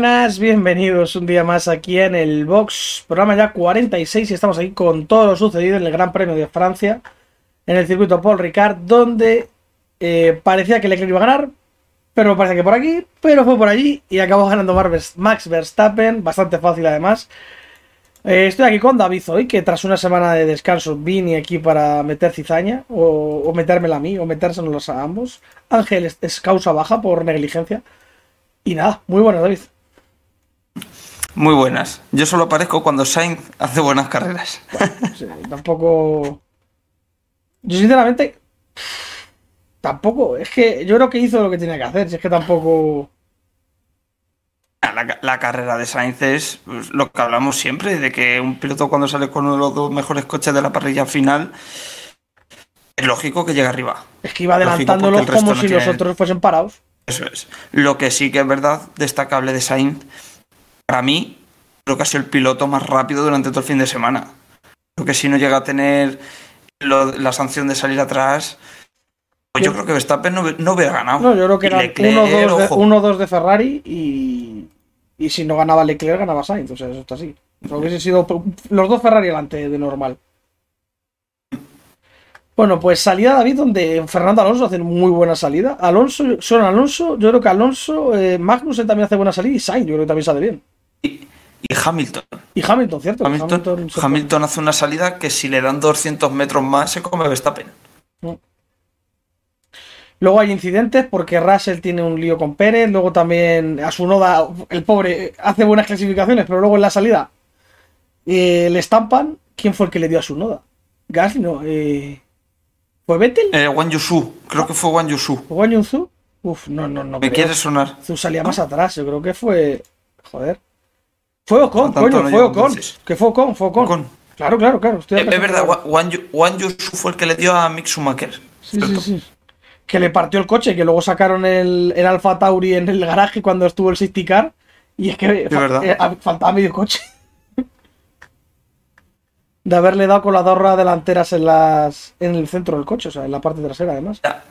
buenas, bienvenidos un día más aquí en el Box, programa ya 46 y estamos aquí con todo lo sucedido en el Gran Premio de Francia, en el circuito Paul Ricard, donde eh, parecía que Leclerc iba a ganar, pero parece que por aquí, pero fue por allí y acabó ganando Max Verstappen, bastante fácil además. Eh, estoy aquí con David hoy, que tras una semana de descanso vine aquí para meter cizaña, o, metérmela a mí, o metérsenos a ambos. Ángel es, es causa baja por negligencia. Y nada, muy buenas, David. Muy buenas. Yo solo aparezco cuando Sainz hace buenas carreras. Bueno, sí, tampoco. Yo, sinceramente. Tampoco. Es que yo creo que hizo lo que tenía que hacer. Si es que tampoco. La, la carrera de Sainz es pues, lo que hablamos siempre, de que un piloto cuando sale con uno de los dos mejores coches de la parrilla final, es lógico que llegue arriba. Es que iba adelantándolos como no si tiene- los otros fuesen parados. Eso es. Lo que sí que es verdad, destacable de Sainz, para mí, creo que ha sido el piloto más rápido durante todo el fin de semana. Creo que si no llega a tener lo- la sanción de salir atrás, pues yo creo que Verstappen no, no hubiera ganado. No, yo creo que Leclerc, 1-2 de, ojo. 1-2 de Ferrari y. Y si no ganaba Leclerc, ganaba Sainz. O sea, eso está así. O sea, hubiese sido los dos Ferrari delante de normal. Bueno, pues salida David, donde Fernando Alonso hace muy buena salida. Alonso, son Alonso, yo creo que Alonso, eh, Magnussen también hace buena salida y Sainz, yo creo que también sale bien. Y, Hamilton. Y Hamilton, ¿cierto? Hamilton, Hamilton hace una salida que si le dan 200 metros más se come Verstappen. Luego hay incidentes porque Russell tiene un lío con Pérez. Luego también a su noda, el pobre, hace buenas clasificaciones, pero luego en la salida eh, le estampan. ¿Quién fue el que le dio a su noda? Gasly, no. Eh, ¿Fue Vettel? Eh, Wang Yusu, creo que fue Wang Yusu. ¿O Guan Yunzu? Uf, no, no, no. ¿Me creo. quiere sonar? Zu salía más atrás. Yo creo que fue. Joder. Fue Ocon, coño, fue Ocon. Que fue Ocon, fue Ocon. Ocon. Claro, claro, claro. estoy es verdad, Wang Yusu fue el que le dio a Mick Schumacher. Sí, sí, sí. Que le partió el coche, que luego sacaron el, el Alfa Tauri en el garaje cuando estuvo el safety car. Y es que fa- eh, faltaba medio coche. De haberle dado con las dos ruedas delanteras en las en el centro del coche, o sea, en la parte trasera además. La,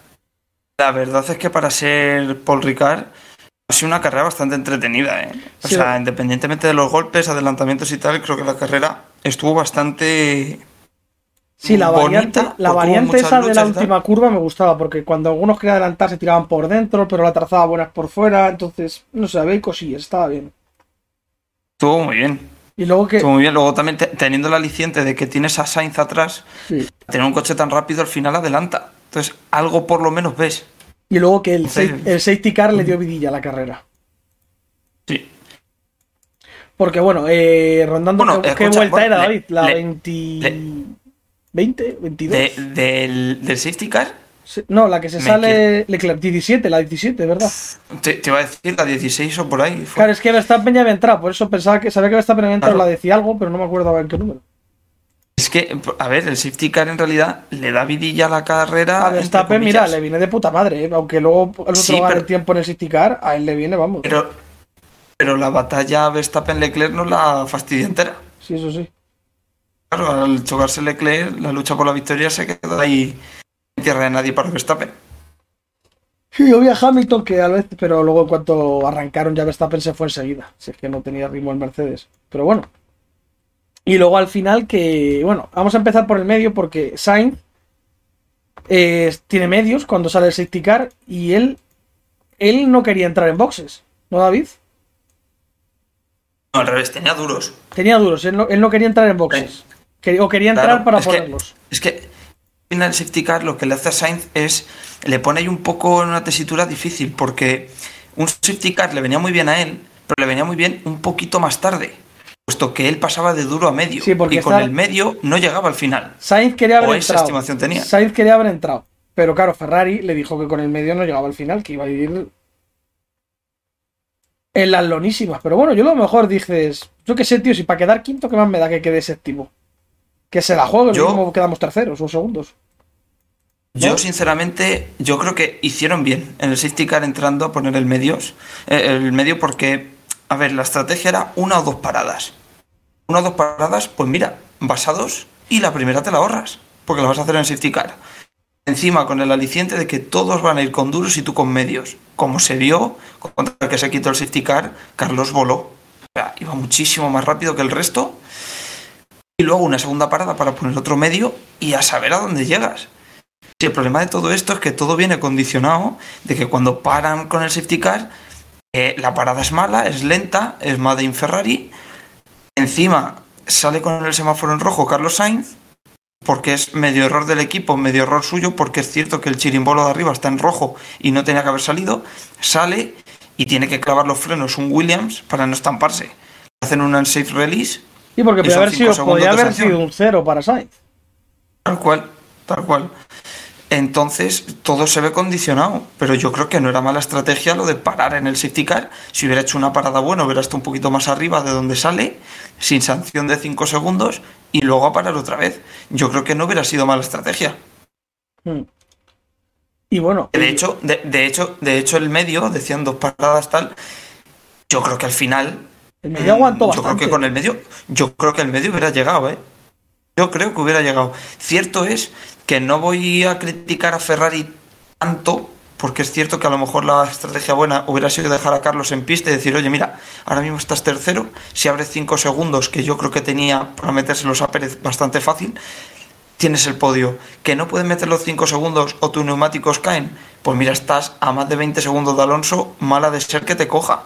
la verdad es que para ser Paul Ricard ha sido una carrera bastante entretenida. ¿eh? O Sí. sea, independientemente de los golpes, adelantamientos y tal, creo que la carrera estuvo bastante... Sí, la bonita, variante, la variante esa de la última curva me gustaba, porque cuando algunos querían adelantar se tiraban por dentro, pero la trazaba buenas por fuera, entonces, no sé, había cosillas, estaba bien. Estuvo muy bien. Y luego que. Estuvo muy bien. Luego también te- teniendo el aliciente de que tienes a Sainz atrás, sí. tener un coche tan rápido al final adelanta. Entonces, algo por lo menos ves. Y luego que el, Sí. el safety car le dio vidilla a la carrera. Sí. Porque bueno, eh, rondando, Bueno, ¿qué, escucha, vuelta bueno, era, le- David? ¿La le- 20... le- 20? ¿22? De- del, del safety car, No, la que se me sale Leclerc, 17, la 17, ¿verdad? te, te iba a decir la 16 o por ahí. fue. Claro, es que Verstappen ya había entrado, por eso pensaba que sabía que Verstappen había entrado, Claro. la decía algo, pero no me acuerdo en qué número. Es que, a ver, el safety car en realidad le da vidilla a la carrera. A Verstappen, mira, le viene de puta madre, ¿eh? aunque luego el otro Sí, gane pero- el tiempo en el safety car, a él le viene, vamos. Pero, pero la batalla Verstappen-Leclerc no la fastidia entera. Sí, eso sí. Claro, al chocarse Leclerc, la lucha por la victoria se queda ahí en tierra de nadie para Verstappen. Sí, yo vi a Hamilton que a vez, pero luego en cuanto arrancaron ya Verstappen se fue enseguida. Si es que no tenía ritmo el Mercedes. Pero bueno. Y luego al final que, bueno, vamos a empezar por el medio porque Sainz eh, tiene medios cuando sale el safety car y él, él no quería entrar en boxes, ¿no, David? No, al revés, tenía duros. Tenía duros, él no, él no quería entrar en boxes. O quería entrar Claro, para es que- ponerlos. Es que al final el safety car lo que le hace a Sainz es le pone ahí un poco en una tesitura difícil porque un safety car le venía muy bien a él, pero le venía muy bien un poquito más tarde, puesto que él pasaba de duro a medio Sí, porque y con el medio no llegaba al final. Sainz quería haber O esa entrado. estimación tenía. Sainz quería haber entrado. Pero claro, Ferrari le dijo que con el medio no llegaba al final, que iba a ir en las lonísimas. Pero bueno, yo lo mejor dices, yo qué sé, tío, si para quedar quinto, ¿qué más me da que quede séptimo? Que se la juegue, Yo- mismo quedamos terceros o segundos. Yo, ¿No? sinceramente, yo creo que hicieron bien en el safety car entrando a poner el medios, eh, el medio porque, a ver, la estrategia era una o dos paradas. Una o dos paradas, pues mira, basados y la primera te la ahorras, porque la vas a hacer en safety car. Encima con el aliciente de que todos van a ir con duros y tú con medios. Como se vio contra el que se quitó el safety car, Carlos voló. O sea, iba muchísimo más rápido que el resto. Y luego una segunda parada para poner otro medio y a saber a dónde llegas. Y el problema de todo esto es que todo viene condicionado de que cuando paran con el safety car, eh, la parada es mala, es lenta, es Made in Ferrari. Encima sale con el semáforo en rojo Carlos Sainz, porque es medio error del equipo, medio error suyo, porque es cierto que el chirimbolo de arriba está en rojo y no tenía que haber salido. Sale y tiene que clavar los frenos un Williams para no estamparse. Hacen un unsafe release. Y porque Y podía haber, sido, podía haber sido un cero para Sainz. Tal cual, tal cual. Entonces todo se ve condicionado, pero yo creo que no era mala estrategia lo de parar en el safety car. Si hubiera hecho una parada buena, hubiera estado un poquito más arriba de donde sale, sin sanción de 5 segundos, y luego a parar otra vez. Yo creo que no hubiera sido mala estrategia. Mm. Y bueno, De hecho, de, de hecho, de hecho el medio, decían dos paradas tal, yo creo que al final el medio aguantó Yo creo que con el medio, yo creo que el medio hubiera llegado, ¿eh? Yo creo que hubiera llegado. Cierto es que no voy a criticar a Ferrari tanto, porque es cierto que a lo mejor la estrategia buena hubiera sido dejar a Carlos en pista y decir, oye, mira, ahora mismo estás tercero, si abres 5 segundos, que yo creo que tenía para metérselos a Pérez bastante fácil, tienes el podio. Que no puedes meter los 5 segundos o tus neumáticos caen, pues mira, estás a más de 20 segundos de Alonso, mala de ser que te coja.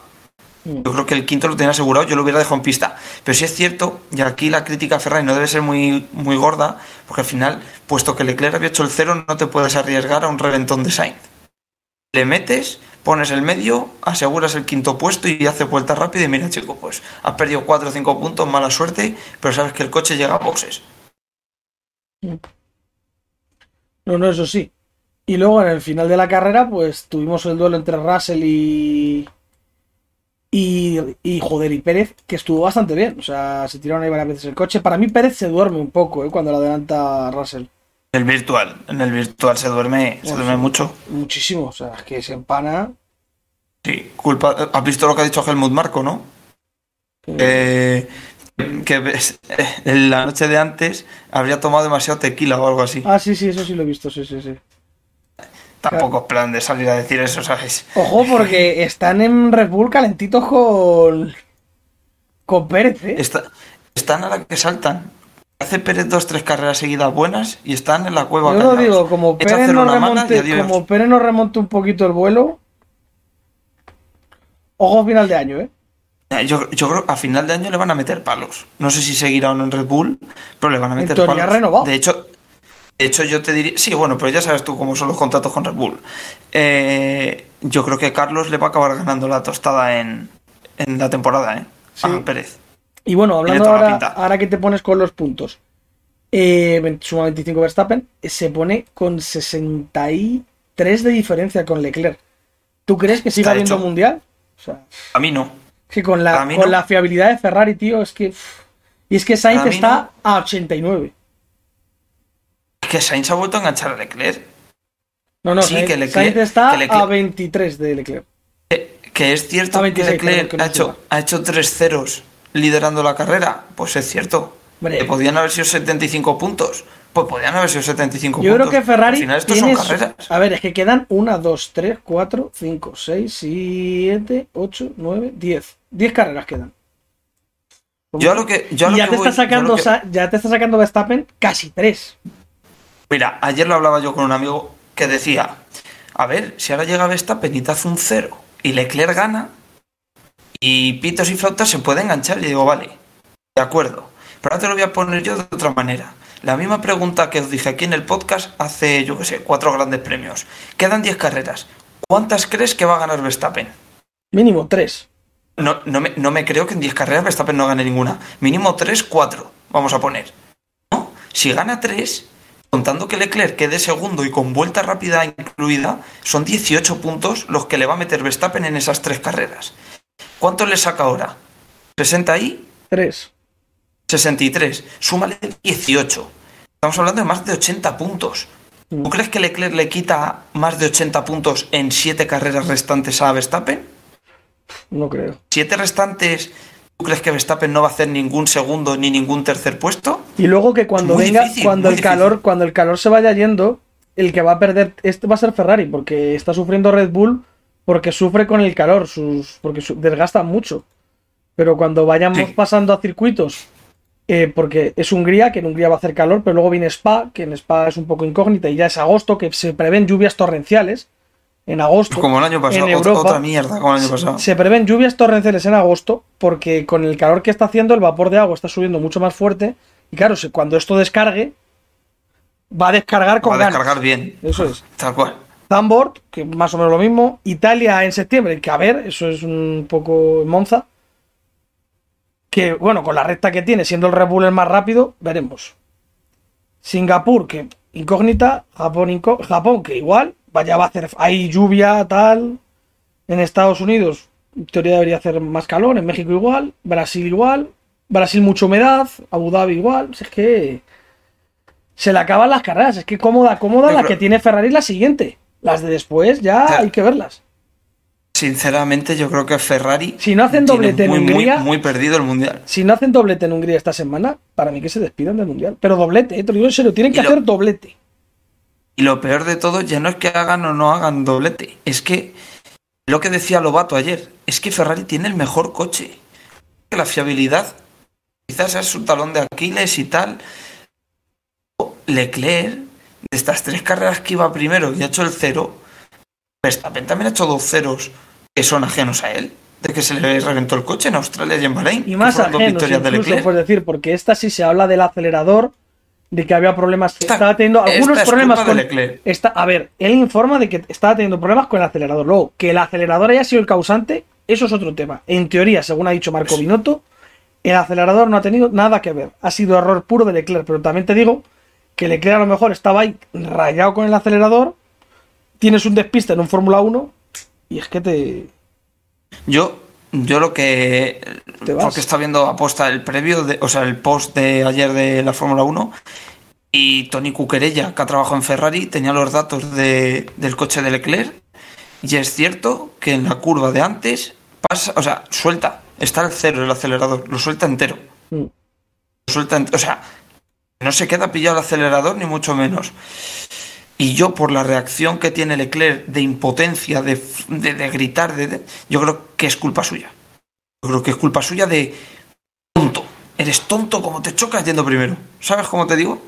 Yo creo que el quinto lo tenía asegurado, yo lo hubiera dejado en pista. Pero sí es cierto, y aquí la crítica a Ferrari no debe ser muy, muy gorda, porque al final, puesto que Leclerc había hecho el cero, no te puedes arriesgar a un reventón de Sainz. Le metes, pones el medio, aseguras el quinto puesto y hace vuelta rápida y mira chico, pues has perdido 4 o 5 puntos, mala suerte, pero sabes que el coche llega a boxes. No, no, eso sí. Y luego en el final de la carrera, pues tuvimos el duelo entre Russell y. Y, y joder, y Pérez, que estuvo bastante bien. O sea, se tiraron ahí varias veces el coche. Para mí, Pérez se duerme un poco, ¿eh? Cuando lo adelanta Russell. El virtual, en el virtual se duerme, se duerme sí. mucho. Muchísimo. O sea, es que se empana. Sí, culpa. ¿Has visto lo que ha dicho Helmut Marco, no? Eh, que ves- eh, en la noche de antes habría tomado demasiado tequila o algo así. Ah, sí, sí, eso sí lo he visto, sí, sí, sí. Tampoco es plan de salir a decir eso, ¿sabes? Ojo, porque están en Red Bull calentitos con. Con Pérez, ¿eh? Está- están a la que saltan. Hace Pérez dos, tres carreras seguidas buenas y están en la cueva. Yo lo digo, como Pérez no remonte, como Pérez no remonte un poquito el vuelo. Ojo final de año, ¿eh? Yo, yo creo que a final de año le van a meter palos. No sé si seguirá o no en Red Bull, pero le van a meter palos. renovado. De hecho, de hecho, yo te diría. Sí, bueno, pero ya sabes tú cómo son los contratos con Red Bull. Eh, yo creo que Carlos le va a acabar ganando la tostada en, en la temporada, ¿eh? Sí. A Pérez. Y bueno, hablando ahora, ahora que te pones con los puntos, eh, suma 25 Verstappen, eh, se pone con 63 de diferencia con Leclerc. ¿Tú crees que siga habiendo hecho. mundial? O sea, A mí no. que con la, con no. la fiabilidad de Ferrari, tío, es que. Y es que Sainz está a 89. Que Sainz ha vuelto a enganchar a Leclerc. No, no, Sí, Sainz, que Leclerc- Sainz está que Leclerc- a 23 de Leclerc. Que, que es cierto A 26, que Leclerc que no ha, hecho, ha hecho tres ceros liderando la carrera. Pues es cierto. Hombre. Que podían haber sido 75 puntos. Pues podían haber sido 75 Yo creo puntos. que Ferrari Al final estos tiene son carreras. A ver, es que quedan 1, 2, 3, 4, 5, 6, 7, 8, 9, 10. 10 carreras quedan. Yo a lo que, yo a y lo ya que te, voy- está yo a lo sacando, que- ya te está sacando Verstappen casi 3. Mira, ayer lo hablaba yo con un amigo que decía, a ver, si ahora llega Verstappen y te hace un cero y Leclerc gana y pitos y flautas se puede enganchar y digo, vale, de acuerdo. Pero ahora te lo voy a poner yo de otra manera. La misma pregunta que os dije aquí en el podcast hace, yo qué sé, cuatro grandes premios. Quedan 10 carreras. ¿Cuántas crees que va a ganar Verstappen? Mínimo 3. No, no, me, no me creo que en 10 carreras Verstappen no gane ninguna. Mínimo 3, 4, vamos a poner. ¿No? Si gana 3, contando que Leclerc quede segundo y con vuelta rápida incluida, son 18 puntos los que le va a meter Verstappen en esas tres carreras. ¿Cuánto le saca ahora? ¿60 ahí? 3. 63. Súmale 18. Estamos hablando de más de 80 puntos. ¿Tú crees que Leclerc le quita más de 80 puntos en 7 carreras restantes a Verstappen? No creo. siete restantes, ¿tú crees que Verstappen no va a hacer ningún segundo ni ningún tercer puesto? Y luego que cuando venga, difícil, cuando el calor, cuando el calor se vaya yendo, el que va a perder este va a ser Ferrari, porque está sufriendo Red Bull porque sufre con el calor, sus, porque su- desgasta mucho. Pero cuando vayamos Sí. pasando a circuitos, eh, porque es Hungría, que en Hungría va a hacer calor, pero luego viene Spa, que en Spa es un poco incógnita, y ya es agosto, que se prevén lluvias torrenciales en agosto. Como el año pasado, en Europa, otra mierda como el año pasado. Se prevén lluvias torrenciales en agosto porque con el calor que está haciendo el vapor de agua está subiendo mucho más fuerte y claro, cuando esto descargue va a descargar con Va a ganas. descargar bien. Eso es. Tal cual. Zandvoort, que más o menos lo mismo. Italia en septiembre, que a ver, eso es un poco Monza. Que bueno, con la recta que tiene, siendo el Red Bull el más rápido, veremos. Singapur, que incógnita. Japón, Japón que igual, vaya, va a hacer. Hay lluvia, tal. En Estados Unidos, en teoría debería hacer más calor. En México igual. Brasil igual. Brasil mucha humedad. Abu Dhabi igual. Si es que. Se le acaban las carreras. Es que cómoda, cómoda Yo la creo- que tiene Ferrari es la siguiente. Las de después ya hay que verlas. Sinceramente, yo creo que Ferrari. Si no hacen doblete en muy, muy, Hungría- muy perdido el mundial. Si no hacen doblete en Hungría esta semana, para mí que se despidan del mundial. Pero doblete, eh, te lo digo en serio, tienen que lo- hacer doblete. Y lo peor de todo ya no es que hagan o no hagan doblete, es que lo que decía Lobato ayer, es que Ferrari tiene el mejor coche. Que la fiabilidad quizás es su talón de Aquiles y tal. Leclerc, de estas tres carreras que iba primero y ha hecho el cero, Verstappen también ha hecho dos ceros que son ajenos a él. De que se le reventó el coche en Australia y en Bahrein. Y más fueron dos ajenos, victorias de incluso, Leclerc. por decir, porque esta sí se habla del acelerador, de que había problemas, Esta- estaba teniendo algunos esta es problemas con... Está, a ver, él informa de que estaba teniendo problemas con el acelerador. Luego, que el acelerador haya sido el causante, eso es otro tema. En teoría, según ha dicho Marco Binotto, el acelerador no ha tenido nada que ver. Ha sido error puro de Leclerc. Pero también te digo que Leclerc a lo mejor estaba ahí rayado con el acelerador. Tienes un despiste en un Fórmula 1 y es que te. Yo, yo lo que. Porque está viendo aposta el previo, de, o sea, el post de ayer de la Fórmula 1. Y Tony Cuquerella, que ha trabajado en Ferrari, tenía los datos de- del coche de Leclerc. Y es cierto que en la curva de antes pasa, o sea, suelta, está al cero el acelerador, lo suelta entero. Mm. Lo suelta o sea, no se queda pillado el acelerador, ni mucho menos. Y yo, por la reacción que tiene Leclerc de impotencia, de, de- de gritar, de, yo creo que es culpa suya. Yo creo que es culpa suya de tonto. Eres tonto como te chocas yendo primero. ¿Sabes cómo te digo?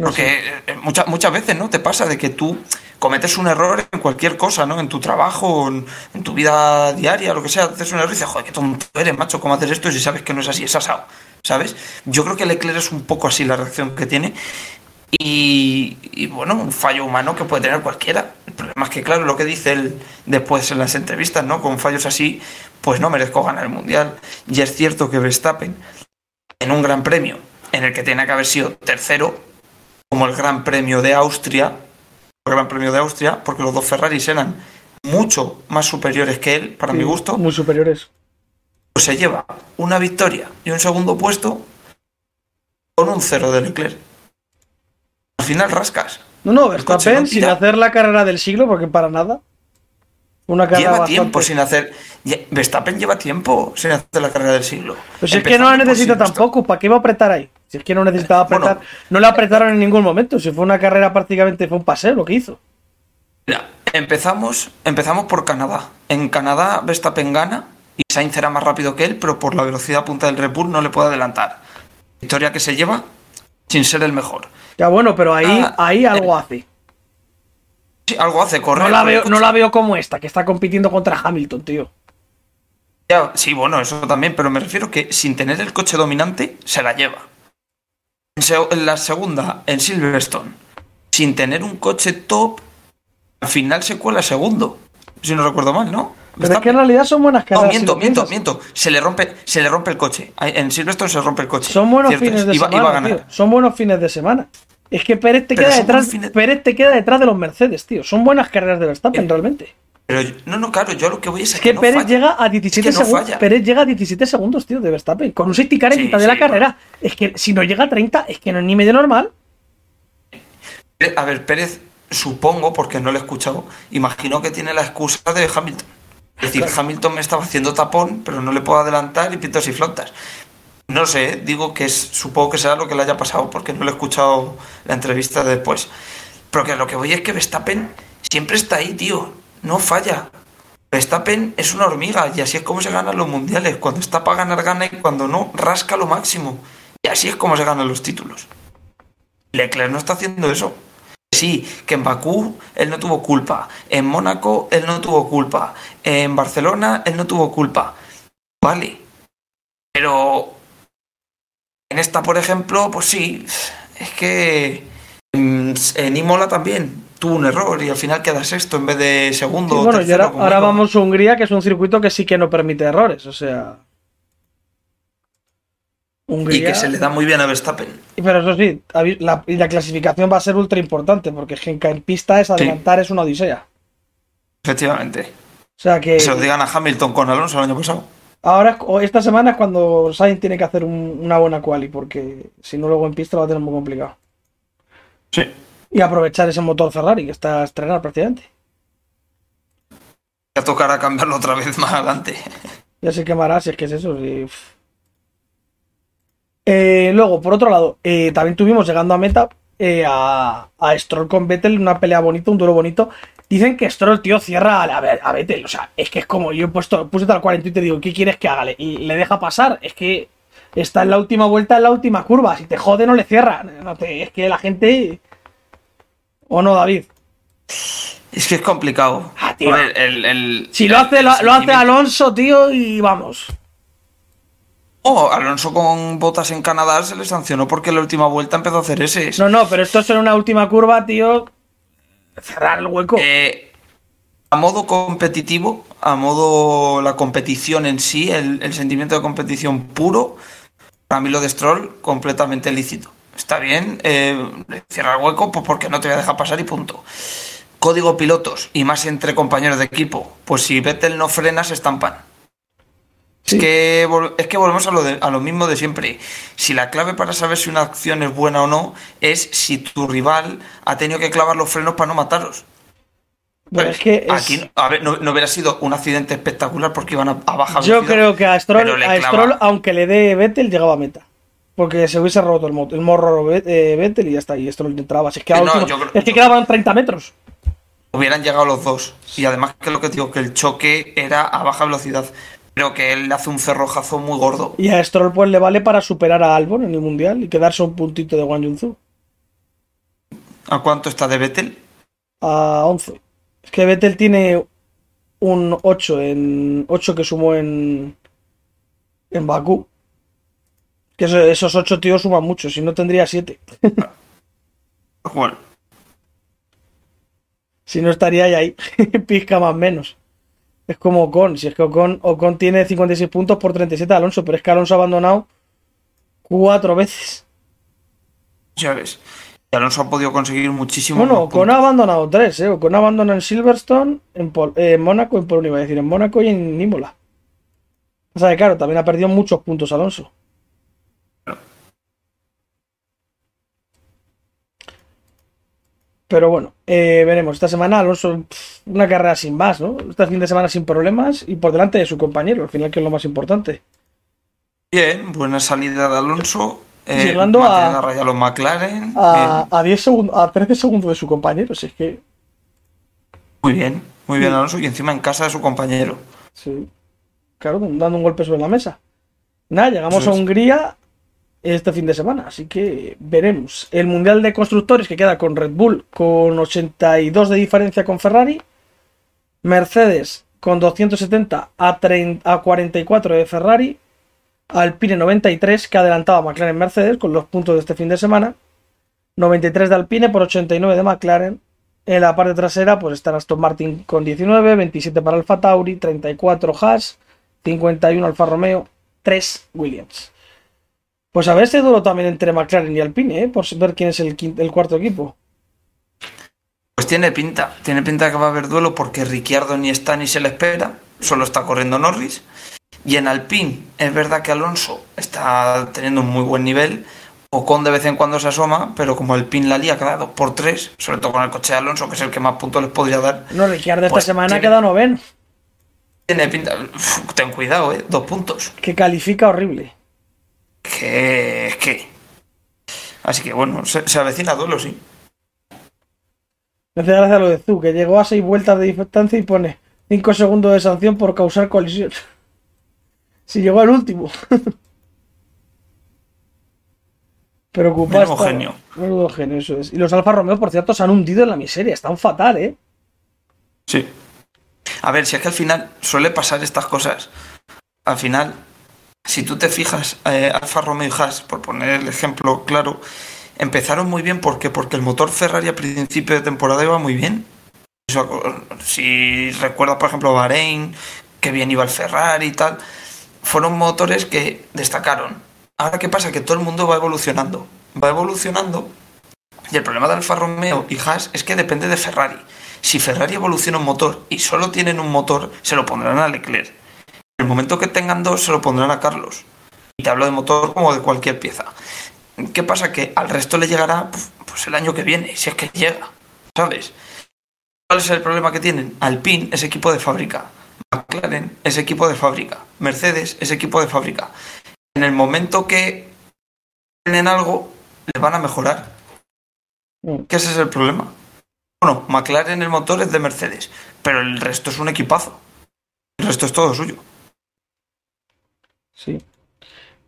no Porque eh, muchas, muchas veces, ¿no? Te pasa de que tú cometes un error en cualquier cosa, ¿no? En tu trabajo, en, en tu vida diaria, lo que sea, haces un error y dices, joder, qué tonto eres, macho, ¿cómo hacer esto si sabes que no es así, es asado? ¿Sabes? Yo creo que Leclerc es un poco así la reacción que tiene. Y, y, bueno, un fallo humano que puede tener cualquiera. El problema es que, claro, lo que dice él después en las entrevistas, ¿no? Con fallos así, pues no merezco ganar el mundial. Y es cierto que Verstappen, en un gran premio en el que tenía que haber sido tercero, como el Gran Premio de Austria, el Gran Premio de Austria, porque los dos Ferraris eran mucho más superiores que él, para mi gusto, Muy superiores. pues se lleva una victoria y un segundo puesto con un cero de Leclerc. Al final rascas. No, no, Verstappen no sin hacer la carrera del siglo, porque para nada. Una carrera Lleva bastante- tiempo sin hacer. Verstappen lleva tiempo sin hacer la carrera del siglo. Pues si es que no la necesita tampoco, ¿para qué va a apretar ahí? Si es que no necesitaba apretar, Bueno. no le apretaron en ningún momento. Si fue una carrera prácticamente, fue un paseo lo que hizo. Mira, empezamos, empezamos por Canadá. En Canadá Verstappen gana y Sainz era más rápido que él, pero por la velocidad punta del Red Bull no le puede adelantar. Victoria que se lleva sin ser el mejor. Ya bueno, pero ahí, Ah, ahí algo hace. Sí, algo hace, correr. No la, veo, no la veo como esta, que está compitiendo contra Hamilton, tío. Ya, sí, bueno, eso también, pero me refiero que sin tener el coche dominante, se la lleva. En, la segunda, en Silverstone, sin tener un coche top, al final se cuela segundo. Si no recuerdo mal, ¿no? Pero es que en realidad son buenas No, carreras. si miento, miento, miento. Se le rompe, se le rompe el coche. En Silverstone se rompe el coche. Son buenos Cierto fines es. de Iba- semana, iba a ganar. tío. Son buenos fines de semana. Es que Pérez te Pero queda detrás. Pérez te queda detrás de los Mercedes, tío. Son buenas carreras de Verstappen, Eh, realmente. Pero yo- no, no, claro, yo lo que voy es, a Es que Pérez llega a 17 Es que no segundos. falla. Pérez llega a 17 segundos, tío, de Verstappen. Con un safety car en Sí, mitad de la sí, carrera. Es que si no llega a 30, es que no es ni medio normal. A ver, Pérez, supongo, porque no lo he escuchado, imagino que tiene la excusa de Hamilton. Es decir, Hamilton me estaba haciendo tapón, pero no le puedo adelantar y pitos y flotas. No sé, digo que es, supongo que será lo que le haya pasado, porque no le he escuchado la entrevista después. Pero que lo que voy es que Verstappen siempre está ahí, tío. No falla. Verstappen es una hormiga y así es como se ganan los mundiales. Cuando está para ganar, gana y cuando no, rasca lo máximo. Y así es como se ganan los títulos. Leclerc no está haciendo eso. Sí, que en Bakú él no tuvo culpa. En Mónaco él no tuvo culpa. En Barcelona él no tuvo culpa. Vale. Pero en esta, por ejemplo, pues sí. Es que mm, en Imola también tuvo un error y al final queda sexto en vez de segundo. Sí, bueno, y ahora, ahora vamos a Hungría, que es un circuito que sí que no permite errores. O sea. Y que se le da muy bien a Verstappen. Pero eso sí, la, la clasificación va a ser ultra importante, porque en pista es adelantar es una odisea. Efectivamente. O sea que. Se lo digan a Hamilton con Alonso el año pasado. Ahora, esta semana es cuando Sainz tiene que hacer una buena quali, porque si no, luego en pista lo va a tener muy complicado. Sí. Y aprovechar ese motor Ferrari que está a estrenar prácticamente. Ya tocará cambiarlo otra vez más adelante. Ya se quemará si es que es eso. Eh, luego, por otro lado, eh, también tuvimos llegando a meta eh, a, a, Stroll con Vettel, una pelea bonita, un duelo bonito. Dicen que Stroll, tío, cierra a, a, Vettel. O sea, es que es como yo he puesto, puse tal 40 y te digo, ¿qué quieres que haga? Y le deja pasar. Es que está en la última vuelta, en la última curva. Si te jode, no le cierra. es que la gente. ¿O no, David? Es que es complicado. Ah, tío. si lo hace, lo hace Alonso, tío, y vamos. Oh, Alonso con botas en Canadá se le sancionó porque en la última vuelta empezó a hacer ese. No, no, pero esto es en una última curva, tío. Cerrar el hueco. Eh, a modo competitivo, a modo la competición en sí, el, sentimiento de competición puro, para mí lo de Stroll, completamente lícito. Está bien, eh, cierra el hueco pues porque no te voy a dejar pasar y punto. Código pilotos y más entre compañeros de equipo. Pues si Vettel no frena, se estampan. Es, que, es que volvemos a lo, a lo mismo de siempre. Si la clave para saber si una acción es buena o no es si tu rival ha tenido que clavar los frenos para no matarlos. Pero es que aquí a ver, no, hubiera sido un accidente espectacular porque iban a, bajar Yo creo que a Stroll, a aunque le dé Vettel, llegaba a meta. Porque se hubiese roto el, el morro eh, Vettel y ya está. Y Stroll entraba. Es que, es que quedaban 30 metros. Hubieran llegado los dos. Y además que lo que digo, que el choque era a baja velocidad. Creo que él hace un cerrojazo muy gordo. Y a Stroll pues le vale para superar a Albon en el Mundial y quedarse un puntito de Wang Yunzu. ¿A cuánto está de Vettel? A 11. Es que Vettel tiene un 8 en 8 que sumó en en Bakú. Que esos 8 tíos suman mucho, si no tendría 7. bueno. Si no estaría ahí, pizca más menos. Es como Ocon. Si es que Ocon, Ocon tiene 56 puntos por 37 de Alonso, pero es que Alonso ha abandonado cuatro veces. Ya ves. Y Alonso ha podido conseguir muchísimo. Bueno, Ocon ha abandonado tres, ¿eh? Ocon ha abandonado en Silverstone, en, eh, en Mónaco, en Polonia, iba a decir, en Mónaco y en Imola. O sea, claro, también ha perdido muchos puntos Alonso. Pero bueno, eh, veremos. Esta semana Alonso, una carrera sin más, ¿no? Este fin de semana sin problemas y por delante de su compañero, al final que es lo más importante. Bien, buena salida de Alonso. Eh, llegando a, a los McLaren. A, 10 segundos, a 13 segundos de su compañero, si es que. Muy bien, muy bien Alonso y encima en casa de su compañero. Sí. Claro, dando un golpe sobre la mesa. Nada, llegamos a Hungría este fin de semana. Así que veremos. El Mundial de Constructores que queda con Red Bull con 82 de diferencia con Ferrari. Mercedes con 270 a, 30, a 44 de Ferrari. Alpine 93 que ha adelantado a McLaren Mercedes con los puntos de este fin de semana. 93 de Alpine por 89 de McLaren. En la parte trasera pues está Aston Martin con 19, 27 para Alfa Tauri, 34 Haas, 51 Alfa Romeo, 3 Williams. Pues a ver ese duro también entre McLaren y Alpine, ¿eh? por ver quién es el, el cuarto equipo. Pues tiene pinta, tiene pinta que va a haber duelo porque Ricciardo ni está ni se le espera, solo está corriendo Norris. Y en Alpine es verdad que Alonso está teniendo un muy buen nivel, Ocon de vez en cuando se asoma, pero como Alpine la lía cada dos por tres, sobre todo con el coche de Alonso, que es el que más puntos les podría dar. No, Ricciardo esta pues semana ha quedado noveno. Tiene pinta, ten cuidado, eh, dos puntos. Que califica horrible que, que. Así que bueno, se, avecina duelo, sí. Me hace gracia lo de Zu, que llegó a 6 vueltas de distancia y pone 5 segundos de sanción por causar colisión. si llegó al último. Preocupado. Menudo genio. Menudo genio, eso es. Y los Alfa Romeo, por cierto, se han hundido en la miseria. Están fatal, ¿eh? Sí. A ver, si es que al final suele pasar estas cosas. Al final, si tú te fijas, eh, Alfa Romeo y Haas, por poner el ejemplo claro, empezaron muy bien. ¿Por qué? Porque el motor Ferrari a principio de temporada iba muy bien. Si recuerdas, por ejemplo, Bahrein, que bien iba el Ferrari y tal, fueron motores que destacaron. Ahora, ¿qué pasa? Que todo el mundo va evolucionando. Va evolucionando. Y el problema de Alfa Romeo y Haas es que depende de Ferrari. Si Ferrari evoluciona un motor y solo tienen un motor, se lo pondrán a Leclerc. El momento que tengan dos, se lo pondrán a Carlos. Y te hablo de motor como de cualquier pieza. ¿Qué pasa? Que al resto le llegará pues el año que viene, si es que llega. ¿Sabes? ¿Cuál es el problema que tienen? Alpine es equipo de fábrica. McLaren es equipo de fábrica. Mercedes es equipo de fábrica. En el momento que tienen algo, les van a mejorar. ¿Qué ese es el problema? Bueno, McLaren el motor es de Mercedes, pero el resto es un equipazo. El resto es todo suyo. Sí.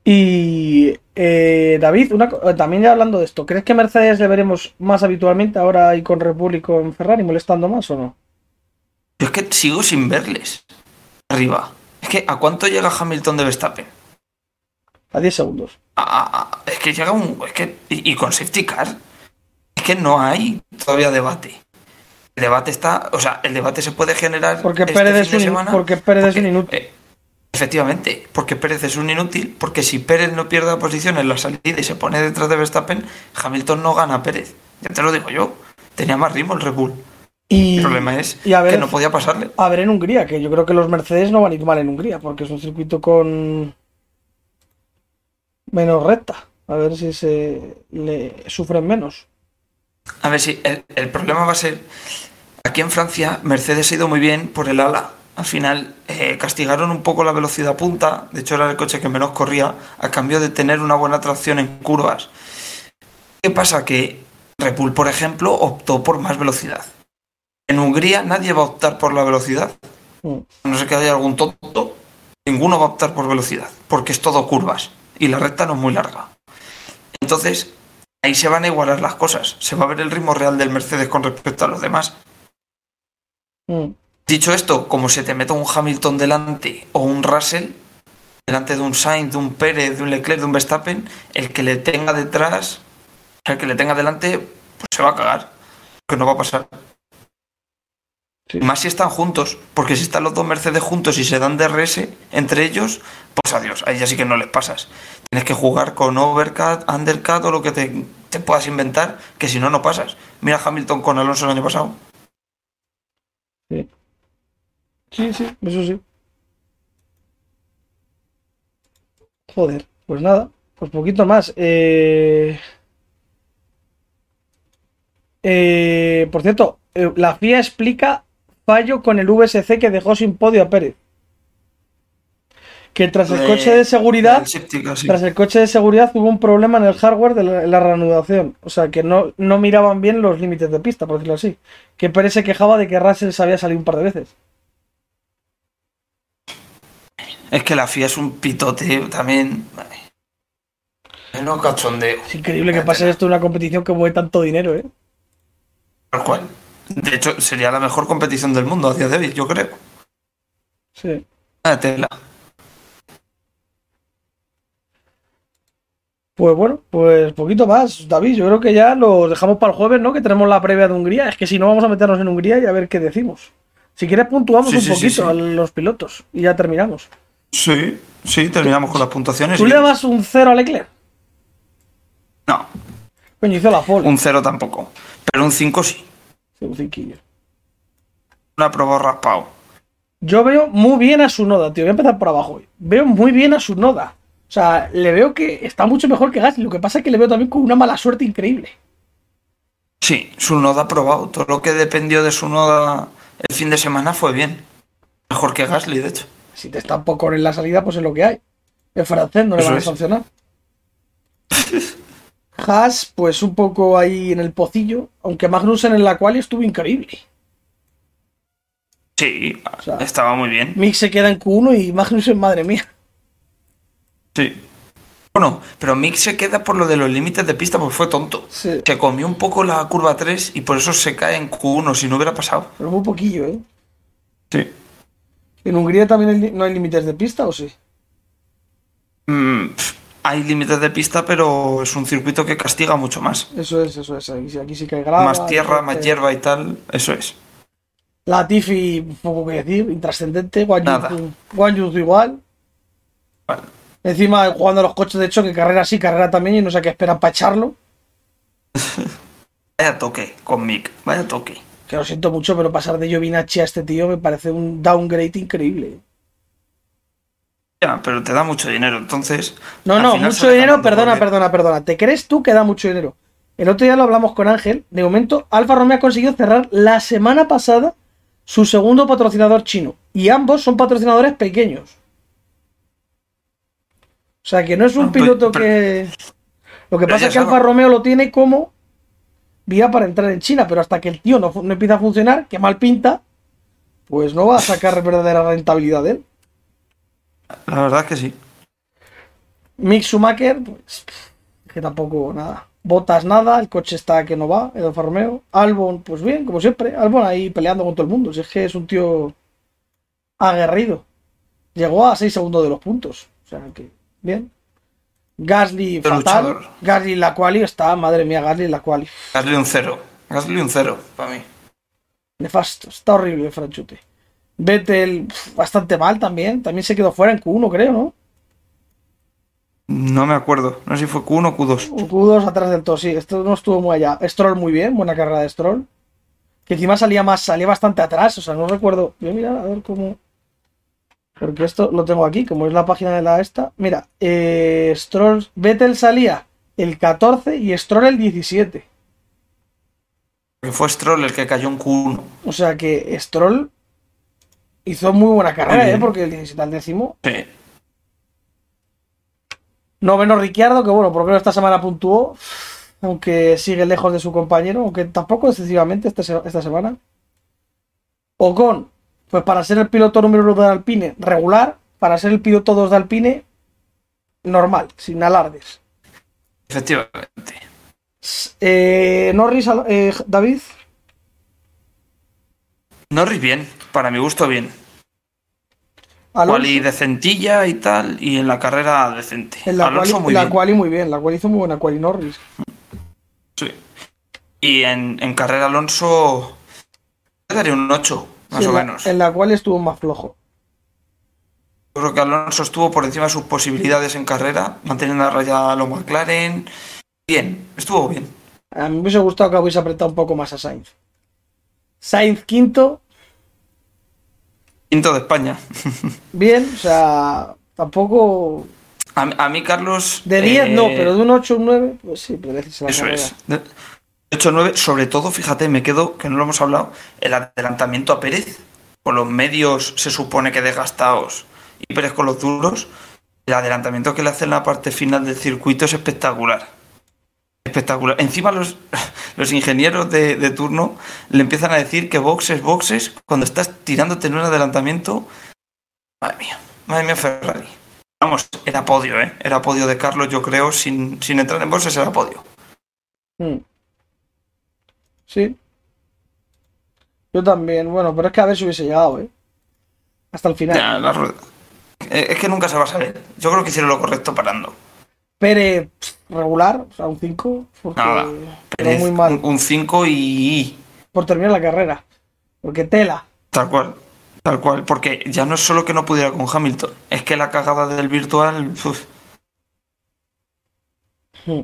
Y eh, David, una, también ya hablando de esto, ¿crees que Mercedes le veremos más habitualmente ahora y con Repúblico en Ferrari molestando más o no? Yo es que sigo sin verles arriba. Es que ¿a cuánto llega Hamilton de Verstappen? A 10 segundos. A, es que llega un. Es que, y, y, con safety car. Es que no hay todavía debate. El debate está. O sea, el debate se puede generar. Porque este Pérez, es, un, semana, porque Pérez porque, es un inútil. Eh, efectivamente, porque Pérez es un inútil. Porque si Pérez no pierde posición en la salida y se pone detrás de Verstappen, Hamilton no gana a Pérez. Ya te lo digo yo. Tenía más ritmo el Red Bull. Y, el problema es y a ver, que no podía pasarle. A ver en Hungría, que yo creo que los Mercedes no van a ir mal en Hungría, porque es un circuito con menos recta. A ver si se le sufren menos. A ver si el, el, problema va a ser. Aquí en Francia, Mercedes ha ido muy bien por el ala. Al final eh, castigaron un poco la velocidad punta. De hecho, era el coche que menos corría a cambio de tener una buena tracción en curvas. ¿Qué pasa? Que Red por ejemplo, optó por más velocidad. En Hungría nadie va a optar por la velocidad. No sé que haya algún tonto. Ninguno va a optar por velocidad, porque es todo curvas y la recta no es muy larga. Entonces, ahí se van a igualar las cosas. Se va a ver el ritmo real del Mercedes con respecto a los demás. Mm. Dicho esto, como se te meta un Hamilton delante o un Russell, delante de un Sainz, de un Pérez, de un Leclerc, de un Verstappen, el que le tenga detrás, el que le tenga delante, pues se va a cagar. Que no va a pasar. Sí. Más si están juntos, porque si están los dos Mercedes juntos y se dan DRS entre ellos, pues adiós, ahí ya sí que no les pasas. Tienes que jugar con overcut, undercut o lo que te, te puedas inventar, que si no, no pasas. Mira Hamilton con Alonso el año pasado. Sí, sí, sí eso sí. Joder, pues nada, pues poquito más. Eh... Eh, por cierto, eh, la FIA explica fallo con el VSC que dejó sin podio a Pérez. Que tras el coche de seguridad, sí. tras el coche de seguridad hubo un problema en el hardware de la, la reanudación. O sea, que no, no miraban bien los límites de pista, por decirlo así. Que Pérez se quejaba de que Russell se había salido un par de veces. Es que la FIA es un pitote también. Es no cachondeo. Es increíble que pase esto en una competición que mueve tanto dinero, ¿eh? Tal cual. De hecho, sería la mejor competición del mundo a día de hoy, yo creo. Sí. Ah, tela. Pues bueno, pues poquito más, David. Yo creo que ya lo dejamos para el jueves, ¿no? Que tenemos la previa de Hungría. Es que si no, vamos a meternos en Hungría y a ver qué decimos. Si quieres, puntuamos Sí, un sí, sí, poquito sí. a los pilotos y ya terminamos. Sí, sí, terminamos con las puntuaciones. ¿Tú y- le das un 0 a Leclerc? No, Coño, hizo la pole. un cero tampoco. Pero un 5 sí. Sí, un cinquillo. Una probó raspado. Yo veo muy bien a su noda, tío. Voy a empezar por abajo. Veo muy bien a su noda. O sea, le veo que está mucho mejor que Gasly. Lo que pasa es que le veo también con una mala suerte increíble. Sí, su noda ha probado. Todo lo que dependió de su noda el fin de semana fue bien. Mejor que Gasly, de hecho. Si te está un poco en la salida, pues es lo que hay. El francés no le van a sancionar. Haas, pues un poco ahí en el pocillo, aunque Magnussen en la cual estuvo increíble. Sí, O sea, estaba muy bien. Mick se queda en Q1 y Magnussen, madre mía. Sí. Bueno, pero Mick se queda por lo de los límites de pista porque fue tonto. Sí. Se comió un poco la curva 3 y por eso se cae en Q1 si no hubiera pasado. Pero muy poquillo, ¿eh? Sí. ¿En Hungría también hay no hay límites de pista o sí? Mm, hay límites de pista, pero es un circuito que castiga mucho más. Eso es, eso es. Aquí, sí- aquí sí que hay grava. más tierra, más hierba y tal. Eso es. La Tifi, poco que decir, intrascendente. Guan Nada. Yu- Guan Yu igual. Vale. Encima jugando a los coches de choque, carrera sí, carrera también, y no sé qué esperan para echarlo. Vaya toque con Mick. Vaya toque. Que lo siento mucho, pero pasar de Giovinacci a este tío me parece un downgrade increíble. Ya, pero te da mucho dinero, entonces. No, no, mucho dinero, perdona, perdona, perdona. ¿Te crees tú que da mucho dinero? El otro día lo hablamos con Ángel. De momento, Alfa Romeo ha conseguido cerrar la semana pasada su segundo patrocinador chino. Y ambos son patrocinadores pequeños. O sea, que no es un Ah, pues, piloto que... Lo que pasa es que. Alfa Romeo lo tiene como vía para entrar en China, pero hasta que el tío no, empieza a funcionar, que mal pinta, pues no va a sacar verdadera rentabilidad de él. La verdad es que sí. Mick Schumacher, pues que tampoco nada. Botas nada, el coche está que no va, el Alfa Romeo. Albon, pues bien, como siempre. Albon ahí peleando con todo el mundo. Si es que es un tío aguerrido. Llegó a 6 segundos de los puntos. O sea que, bien. Gasly Qué fatal. luchador. Gasly la quali está, madre mía, Gasly la quali. Gasly un cero. Gasly un cero, para mí. Nefasto, está horrible franchute. Vettel bastante mal también. También se quedó fuera en Q1, creo, ¿no? No me acuerdo. No sé si fue Q1 o Q2. Un Q2 atrás del todo, sí. Esto no estuvo muy allá. Stroll muy bien, buena carrera de Stroll. Que encima salía más, salía bastante atrás. O sea, no recuerdo. Voy a mirar a ver cómo. Porque esto lo tengo aquí, como es la página de la esta. Mira, eh, Stroll, Vettel salía el 14 y Stroll el 17. Que fue Stroll el que cayó en Q1. O sea que Stroll hizo muy buena carrera, ¿eh? Porque el 17 al décimo. Sí. Noveno Ricciardo, que bueno, por lo menos esta semana puntuó, aunque sigue lejos de su compañero, aunque tampoco excesivamente esta, esta semana. Ocon, pues para ser el piloto número uno de Alpine, regular, para ser el piloto 2 de Alpine, normal, sin alardes. Efectivamente. Eh, Norris, eh, David, Norris bien. Para mi gusto bien. Quali decentilla y tal. Y en la carrera decente. en la, Alonso quali, muy la bien. quali muy bien, la cual hizo muy buena quali Norris. Sí. Y en, en carrera Alonso. Le daré un 8, más o en la- menos. en la cual estuvo más flojo. Yo creo que Alonso estuvo por encima de sus posibilidades en carrera, manteniendo a raya a los McLaren. Bien, estuvo bien. A mí me hubiese gustado que hubiese apretado un poco más a Sainz. Sainz quinto, Quinto de España. bien, o sea, tampoco A, mí- a mí, Carlos. de 10 no, eh, pero de un 8 un 9, pues sí, pero Eso carrera. es. De 8-9, sobre todo, fíjate, me quedo, que no lo hemos hablado, el adelantamiento a Pérez, con los medios se supone que desgastados y Pérez con los duros, el adelantamiento que le hace en la parte final del circuito es espectacular. Espectacular. Encima los, los ingenieros de, de turno le empiezan a decir que boxes, boxes, cuando estás tirándote en un adelantamiento, madre mía, madre mía Ferrari. Vamos, era podio, ¿eh? Era podio de Carlos, yo creo, sin, sin entrar en boxes era podio. Mm. Sí. Yo también, bueno, pero es que a ver si hubiese llegado, ¿eh? Hasta el final. Ya, la rueda. Eh, Es que nunca se va a saber. Yo creo que hicieron lo correcto parando. Pérez, regular, o sea, un 5, porque Nada. Pérez, muy mal Un 5 y. por terminar la carrera. Porque tela. Tal cual. Tal cual. Porque ya no es solo que no pudiera con Hamilton. Es que la cagada del virtual. uf, Mm.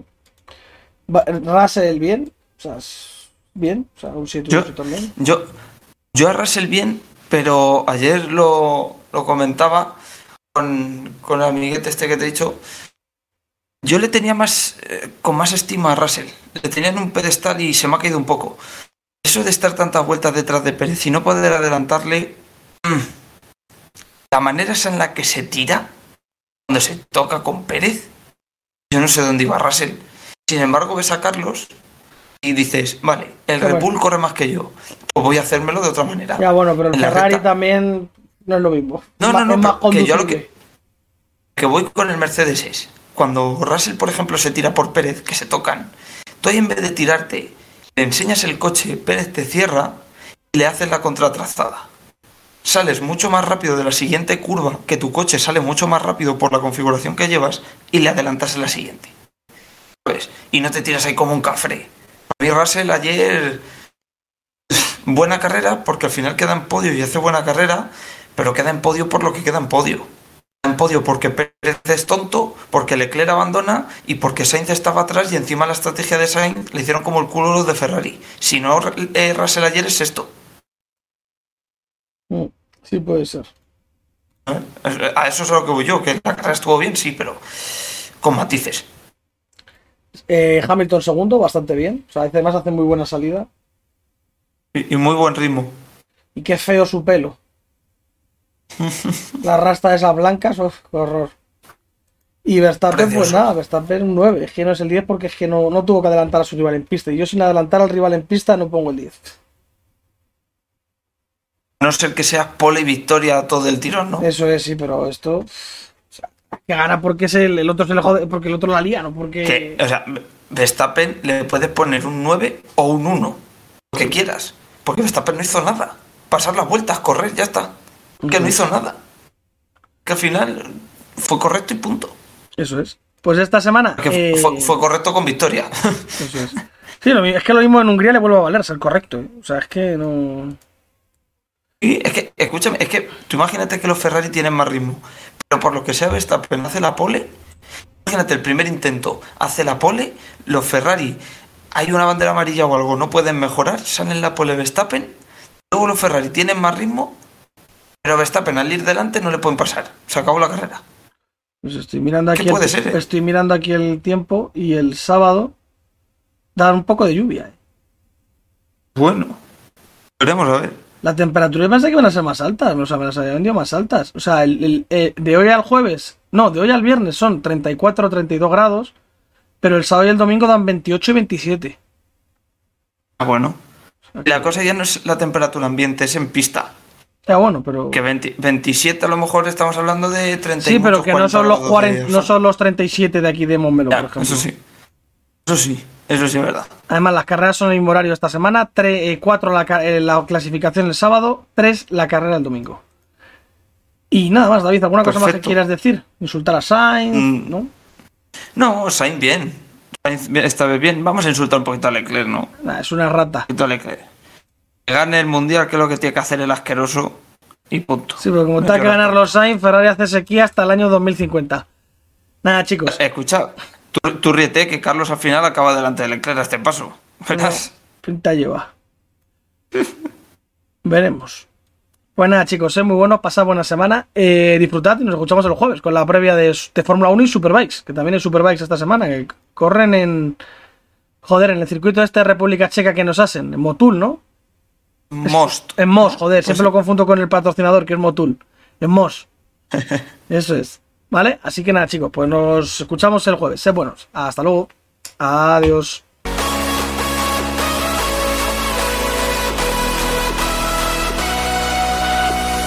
Va- Russell bien, o sea, es bien, o sea, un 7 Yo- también. Yo, yo a Russell bien, pero ayer lo, lo comentaba con, con el amiguete este que te he dicho. Yo le tenía más eh, con más estima a Russell. Le tenía en un pedestal y se me ha caído un poco. Eso de estar tantas vueltas detrás de Pérez y no poder adelantarle. mm, La manera esa en la que se tira cuando se toca con Pérez. Yo no sé dónde iba Russell. Sin embargo, ves a Carlos y dices, vale, el Qué Red. Bull corre más que yo. Pues voy a hacérmelo de otra manera. Ya bueno, pero el Ferrari recta. también no es lo mismo. No, no, no, es más que yo lo que, que voy con el Mercedes es, cuando Russell, por ejemplo, se tira por Pérez, que se tocan, tú ahí en vez de tirarte, le enseñas el coche, Pérez te cierra y le haces la contratrazada. Sales mucho más rápido de la siguiente curva, que tu coche sale mucho más rápido por la configuración que llevas, y le adelantas en la siguiente. ¿Sabes? Y no te tiras ahí como un cafre. Mí Russell ayer buena carrera porque al final queda en podio y hace buena carrera, pero queda en podio por lo que queda en podio. Queda en podio porque Pérez es tonto, porque Leclerc abandona y porque Sainz estaba atrás y encima la estrategia de Sainz le hicieron como el culo los de Ferrari. Si no, eh, Russell ayer es esto. Mm, Sí, puede ser. ¿eh? A eso es a lo que voy yo, que la carrera estuvo bien, sí, pero con matices. Eh, Hamilton segundo, bastante bien. O sea, además hace muy buena salida. Y, y muy buen ritmo. Y qué feo su pelo. La rasta de esas blancas, uf, qué horror. Y Verstappen, pues nada, Verstappen un 9. Es que no es el 10 porque es que no, no tuvo que adelantar a su rival en pista. Y yo sin adelantar al rival en pista no pongo el 10. A no ser que sea pole y victoria todo el tirón, ¿no? Eso es, sí, pero esto. Que gana porque es el, el otro se le jode, porque el otro la lía, no porque. Que, o sea, Verstappen le puedes poner un 9 o un 1, lo que quieras. Porque Verstappen no hizo nada. Pasar las vueltas, correr, ya está. Que no hizo nada. Que al final fue correcto y punto. Eso es. Pues esta semana. Que eh, fue, fue correcto con victoria. Eso es. Sí, lo es que lo mismo en Hungría le vuelve a valer ser correcto. ¿eh? O sea, es que no. Y es que, escúchame, es que tú imagínate que los Ferrari tienen más ritmo. Pero por lo que sea, Verstappen hace la pole. Imagínate, el primer intento hace la pole. Los Ferrari, hay una bandera amarilla o algo, no pueden mejorar. Salen la pole Verstappen. Luego los Ferrari tienen más ritmo. Pero Verstappen al ir delante no le pueden pasar. Se acabó la carrera. Pues estoy mirando ¿Qué aquí. puede el, ser, eh? Estoy mirando aquí el tiempo y el sábado da un poco de lluvia. ¿eh? Bueno, veremos a ver. La temperatura yo pensé que iban a ser más altas, o sea, me las habían vendido más altas. O sea, el, el- eh, de hoy al jueves, no, de hoy al viernes son 34 o 32 grados, pero el sábado y el domingo dan 28 y 27. Ah, bueno. La cosa ya no es la temperatura ambiente, es en pista. Ya bueno, pero... Que 20 27 a lo mejor estamos hablando de 30 y Sí, pero que no 40 son los grados 40, de no son los 37 de aquí de Montmeló, por ejemplo. eso sí. Eso sí, eso sí es verdad. Además, las carreras son el mismo horario esta semana. 4 la, ca- eh, la clasificación el sábado, 3 la carrera el domingo. Y nada más, David, ¿alguna cosa más que quieras decir? Insultar a Sainz, Mm. ¿no? No, Sainz bien. Sainz esta vez bien. Vamos a insultar un poquito a Leclerc, ¿no? Un Nah, es una rata. poquito a Leclerc. Que gane el mundial, que es lo que tiene que hacer el asqueroso. Y punto. Sí, pero como tenga que ganar los Sainz, Ferrari hace sequía hasta el año 2050. Nada, chicos. Escucha, tú, tú ríete que Carlos al final acaba delante de Leclerc a este paso. Verás. Pinta lleva. Veremos. Pues nada, chicos, es muy bueno, pasad buena semana. Eh, disfrutad y nos escuchamos el jueves con la previa de, de Fórmula 1 y Superbikes, que también hay Superbikes esta semana, que corren en. Joder, en el circuito este de República Checa que nos hacen, en Motul, ¿no? Most. En Mos, joder, siempre Pues- lo confundo con el patrocinador que es Motul. En Mos. Eso es. ¿Vale? Así que nada, chicos, pues nos escuchamos el jueves. Sed buenos. Hasta luego. Adiós.